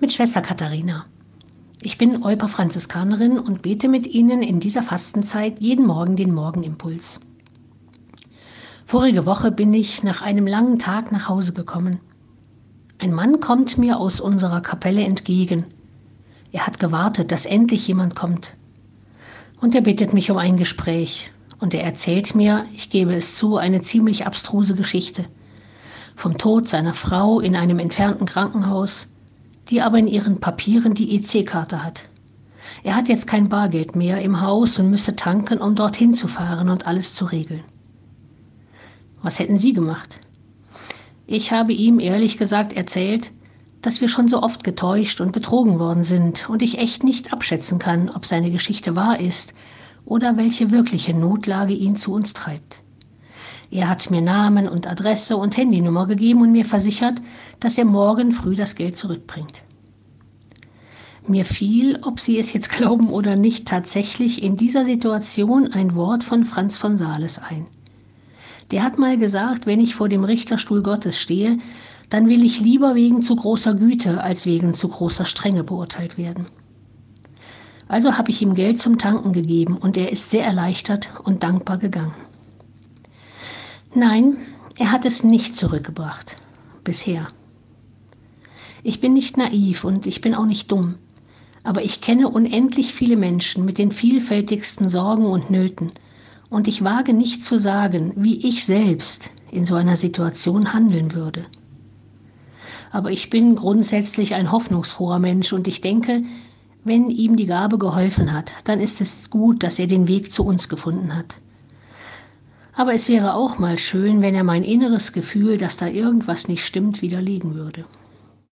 mit Schwester Katharina. Ich bin Euper Franziskanerin und bete mit Ihnen in dieser Fastenzeit jeden Morgen den Morgenimpuls. Vorige Woche bin ich nach einem langen Tag nach Hause gekommen. Ein Mann kommt mir aus unserer Kapelle entgegen. Er hat gewartet, dass endlich jemand kommt. Und er bittet mich um ein Gespräch. Und er erzählt mir, ich gebe es zu, eine ziemlich abstruse Geschichte. Vom Tod seiner Frau in einem entfernten Krankenhaus, die aber in ihren Papieren die EC-Karte hat. Er hat jetzt kein Bargeld mehr im Haus und müsste tanken, um dorthin zu fahren und alles zu regeln. Was hätten Sie gemacht? Ich habe ihm ehrlich gesagt erzählt, dass wir schon so oft getäuscht und betrogen worden sind und ich echt nicht abschätzen kann, ob seine Geschichte wahr ist oder welche wirkliche Notlage ihn zu uns treibt. Er hat mir Namen und Adresse und Handynummer gegeben und mir versichert, dass er morgen früh das Geld zurückbringt. Mir fiel, ob Sie es jetzt glauben oder nicht, tatsächlich in dieser Situation ein Wort von Franz von Sales ein. Der hat mal gesagt, wenn ich vor dem Richterstuhl Gottes stehe, dann will ich lieber wegen zu großer Güte als wegen zu großer Strenge beurteilt werden. Also habe ich ihm Geld zum Tanken gegeben und er ist sehr erleichtert und dankbar gegangen. Nein, er hat es nicht zurückgebracht. Bisher. Ich bin nicht naiv und ich bin auch nicht dumm. Aber ich kenne unendlich viele Menschen mit den vielfältigsten Sorgen und Nöten. Und ich wage nicht zu sagen, wie ich selbst in so einer Situation handeln würde. Aber ich bin grundsätzlich ein hoffnungsfroher Mensch und ich denke, wenn ihm die Gabe geholfen hat, dann ist es gut, dass er den Weg zu uns gefunden hat. Aber es wäre auch mal schön, wenn er mein inneres Gefühl, dass da irgendwas nicht stimmt, widerlegen würde.